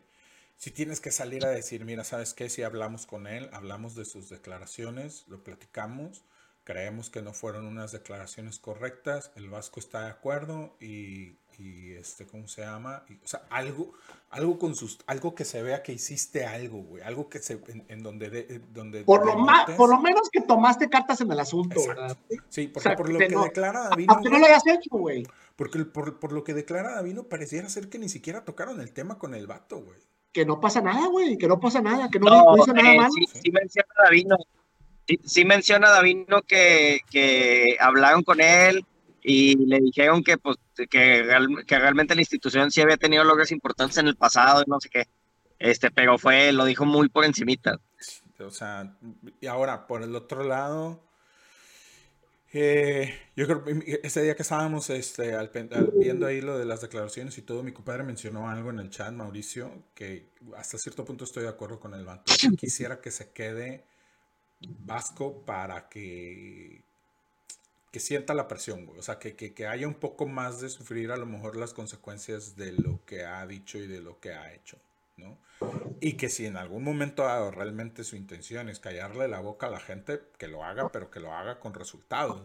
Si tienes que salir a decir, mira, ¿sabes qué? Si hablamos con él, hablamos de sus declaraciones, lo platicamos, Creemos que no fueron unas declaraciones correctas, el Vasco está de acuerdo y, y este, ¿cómo se llama? o sea, algo, algo con sus, algo que se vea que hiciste algo, güey, algo que se, en, donde, de, donde por lo más, por lo menos que tomaste cartas en el asunto, ¿verdad? Sí, porque por lo que declara David. Aunque no lo hayas hecho, güey. Porque por, por, lo que declara Davino pareciera ser que ni siquiera tocaron el tema con el vato, güey. Que no pasa nada, güey, que no pasa nada, que no, no hizo nada eh, mal. Sí, sí menciona Davino Sí, menciona Davino que, que hablaron con él y le dijeron que, pues, que, realmente la institución sí había tenido logros importantes en el pasado y no sé qué. Este, pero fue, lo dijo muy por encimita. O sea, y ahora, por el otro lado, eh, yo creo que ese día que estábamos este, viendo ahí lo de las declaraciones y todo, mi compadre mencionó algo en el chat, Mauricio, que hasta cierto punto estoy de acuerdo con el vato. Quisiera que se quede Vasco para que, que sienta la presión, O sea, que, que, haya un poco más de sufrir a lo mejor las consecuencias de lo que ha dicho y de lo que ha hecho, ¿no? Y que si en algún momento realmente su intención es callarle la boca a la gente, que lo haga, pero que lo haga con resultados,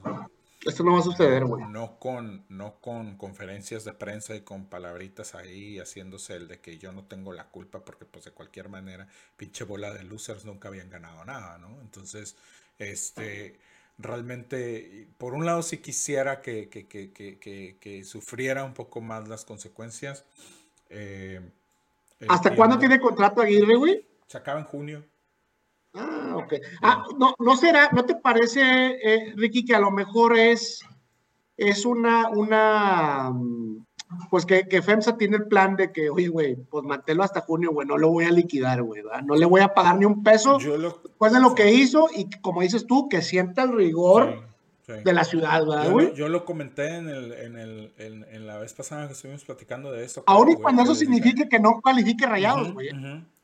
esto no va a suceder, güey. No con, no con conferencias de prensa y con palabritas ahí haciéndose el de que yo no tengo la culpa porque pues de cualquier manera pinche bola de losers nunca habían ganado nada, ¿no? Entonces, este, realmente, por un lado sí quisiera que, que, que, que sufriera un poco más las consecuencias. Eh, ¿Hasta cuándo tiene contrato Aguirre, güey? Se acaba en junio. Ah, ok. Ah, no, no será, ¿no te parece, eh, Ricky, que a lo mejor es, es una, una, mm, pues que, que, FEMSA tiene el plan de que, oye, güey, pues manténlo hasta junio, güey, no lo voy a liquidar, güey, no le voy a pagar ni un peso después de lo que hizo y como dices tú, que sienta el rigor de la ciudad, ¿verdad, güey? Yo, lo comenté en, el, en, el, en, la vez pasada que estuvimos platicando de eso. Aún y cuando eso signifique que no cualifique rayados, güey.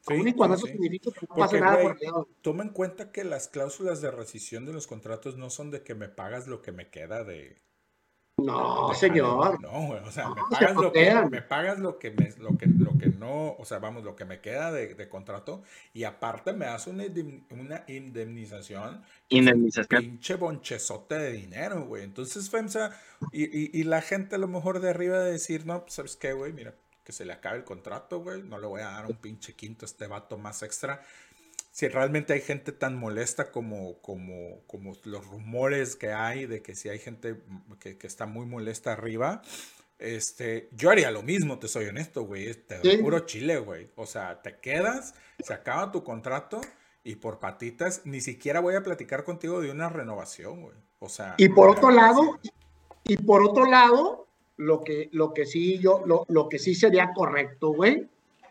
Sí, cuando eso significa que no pasa nada por Toma en cuenta que las cláusulas de rescisión de los contratos no son de que me pagas lo que me queda de. No, señor. No, o sea, me, pagas lo que, me pagas lo que me, lo que, lo que no, o sea, vamos, lo que me queda de, de contrato y aparte me das una, una indemnización. Indemnización. Pinche bonchezote de dinero, güey. Entonces, FEMSA, y, y, y, la gente a lo mejor de arriba de decir, no, pues, ¿sabes qué, güey? Mira, que se le acabe el contrato, güey. No le voy a dar un pinche quinto a este vato más extra. Si realmente hay gente tan molesta como, como, como los rumores que hay de que si hay gente que, que está muy molesta arriba, este, yo haría lo mismo, te soy honesto, güey. Te doy puro chile, güey. O sea, te quedas, se acaba tu contrato y por patitas ni siquiera voy a platicar contigo de una renovación, güey. O sea. Y por otro lado, y por otro lado, lo que, lo que sí yo, lo, lo que sí sería correcto, güey,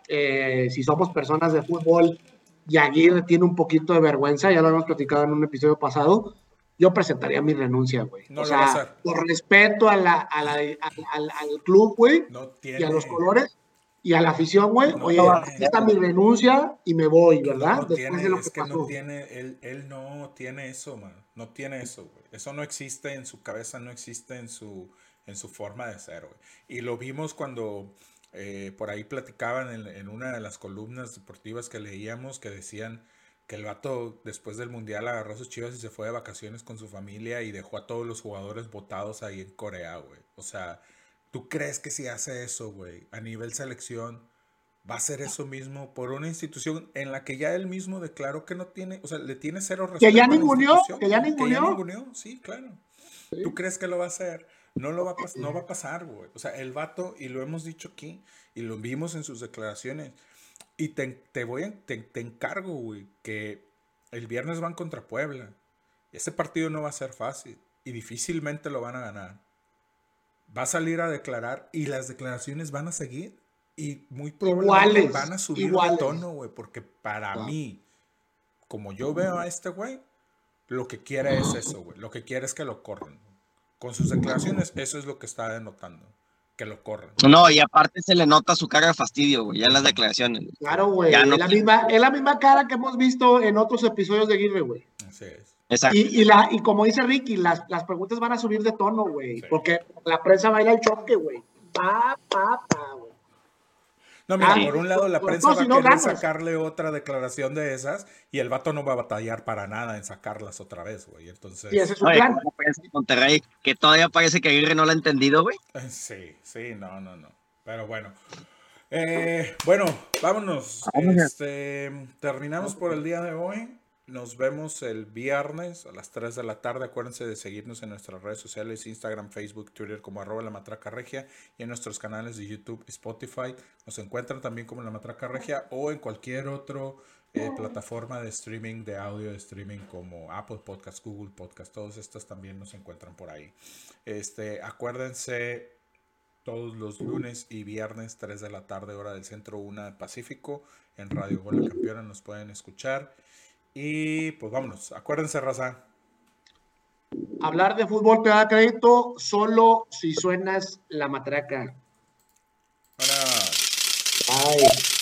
eh, si somos personas de fútbol y Aguirre tiene un poquito de vergüenza, ya lo hemos platicado en un episodio pasado, yo presentaría mi renuncia, güey. o sea, por respeto a la, a la, al, al, club, güey, y a los colores, y a la afición, güey, oye, aquí está mi renuncia y me voy, ¿verdad? No tiene, es que no tiene, él, él no tiene eso, man. No tiene eso, güey. Eso no existe en su cabeza, no existe en su, en su forma de ser, güey. Y lo vimos cuando eh, por ahí platicaban en, en, una de las columnas deportivas que leíamos que decían que el vato después del mundial agarró sus chivas y se fue de vacaciones con su familia y dejó a todos los jugadores votados ahí en Corea, güey. O sea, ¿tú crees que si hace eso, güey, a nivel selección, va a hacer eso mismo por una institución en la que ya él mismo declaró que no tiene, o sea, le tiene cero respeto? Que ya ninguneó, que ya ninguneó. sí, claro. ¿Tú crees que lo va a hacer? No, lo va a no va a pasar, güey. O sea, el vato, y lo hemos dicho aquí, y lo vimos en sus declaraciones, y te, voy te, encargo, güey, que el viernes van contra Puebla. Ese partido no va a ser fácil y difícilmente lo van a ganar. Va a salir a declarar y las declaraciones van a seguir y muy probablemente van a subir el tono, güey, porque para mí, como yo veo a este güey, lo que quiere es eso, güey. Lo que quiere es que lo corran. Con sus declaraciones, eso es lo que está denotando que lo corran. No, y aparte se le nota su cara de fastidio, güey, ya en las declaraciones. Claro, güey. es, la misma, es la misma cara que hemos visto en otros episodios de Gilbert, güey. Así es. Exacto. Y, la, y como dice Ricky, las, las preguntas van a subir de tono, güey. Porque la prensa va a ir al choque, güey. Pa, pa, pa, güey. No, mira, por un lado la prensa va a querer sacarle otra declaración de esas y el vato no va a batallar para nada en sacarlas otra vez, güey. Entonces. Sí, ese es su plan. Monterrey, que todavía parece que Aguirre no lo ha entendido, güey. Sí, sí, no, no, no. Pero bueno. Eh, bueno, vámonos. Este, terminamos por el día de hoy. Nos vemos el viernes a las 3 de la tarde. Acuérdense de seguirnos en nuestras redes sociales, Instagram, Facebook, Twitter como arroba la matraca regia y en nuestros canales de YouTube y Spotify. Nos encuentran también como la matraca regia o en cualquier otra eh, plataforma de streaming, de audio de streaming como Apple Podcast, Google Podcast. Todos estos también nos encuentran por ahí. Este, acuérdense todos los lunes y viernes 3 de la tarde hora del centro 1 del Pacífico en Radio Bola Campeona nos pueden escuchar. Y pues vámonos, acuérdense, raza. Hablar de fútbol te da crédito solo si suenas la matraca. Hola. Bye.